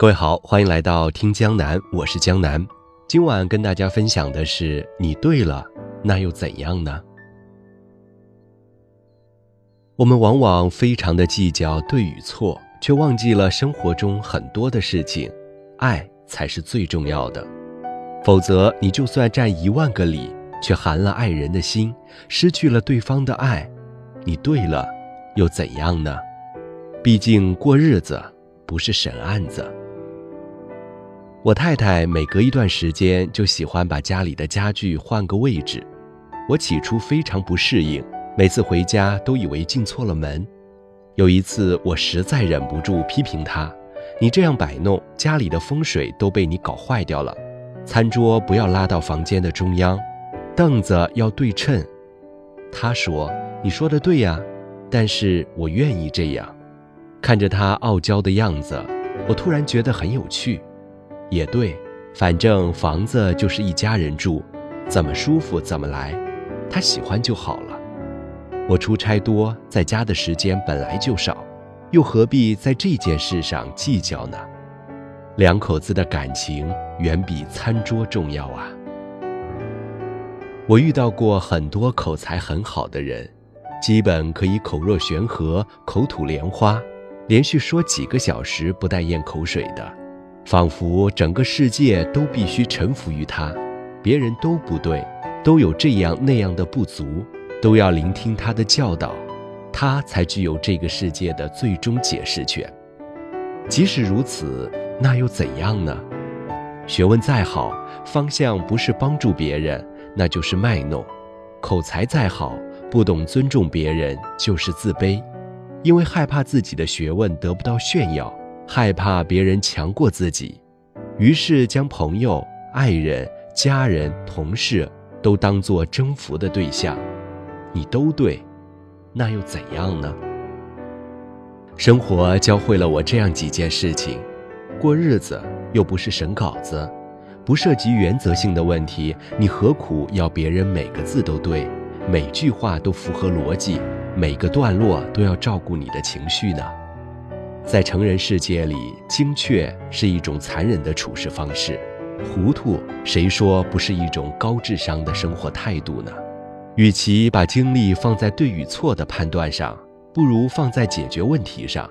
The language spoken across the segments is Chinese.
各位好，欢迎来到听江南，我是江南。今晚跟大家分享的是：你对了，那又怎样呢？我们往往非常的计较对与错，却忘记了生活中很多的事情，爱才是最重要的。否则，你就算占一万个理，却寒了爱人的心，失去了对方的爱，你对了，又怎样呢？毕竟过日子不是审案子。我太太每隔一段时间就喜欢把家里的家具换个位置，我起初非常不适应，每次回家都以为进错了门。有一次，我实在忍不住批评她：“你这样摆弄，家里的风水都被你搞坏掉了。餐桌不要拉到房间的中央，凳子要对称。”她说：“你说的对呀，但是我愿意这样。”看着她傲娇的样子，我突然觉得很有趣。也对，反正房子就是一家人住，怎么舒服怎么来，他喜欢就好了。我出差多，在家的时间本来就少，又何必在这件事上计较呢？两口子的感情远比餐桌重要啊！我遇到过很多口才很好的人，基本可以口若悬河、口吐莲花，连续说几个小时不带咽口水的。仿佛整个世界都必须臣服于他，别人都不对，都有这样那样的不足，都要聆听他的教导，他才具有这个世界的最终解释权。即使如此，那又怎样呢？学问再好，方向不是帮助别人，那就是卖弄；口才再好，不懂尊重别人，就是自卑，因为害怕自己的学问得不到炫耀。害怕别人强过自己，于是将朋友、爱人、家人、同事都当作征服的对象。你都对，那又怎样呢？生活教会了我这样几件事情：过日子又不是审稿子，不涉及原则性的问题，你何苦要别人每个字都对，每句话都符合逻辑，每个段落都要照顾你的情绪呢？在成人世界里，精确是一种残忍的处事方式，糊涂谁说不是一种高智商的生活态度呢？与其把精力放在对与错的判断上，不如放在解决问题上。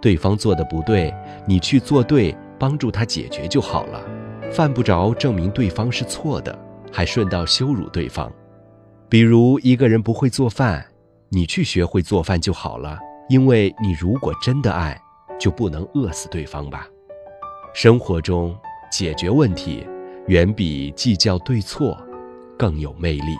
对方做的不对，你去做对，帮助他解决就好了，犯不着证明对方是错的，还顺道羞辱对方。比如一个人不会做饭，你去学会做饭就好了。因为你如果真的爱，就不能饿死对方吧。生活中解决问题，远比计较对错更有魅力。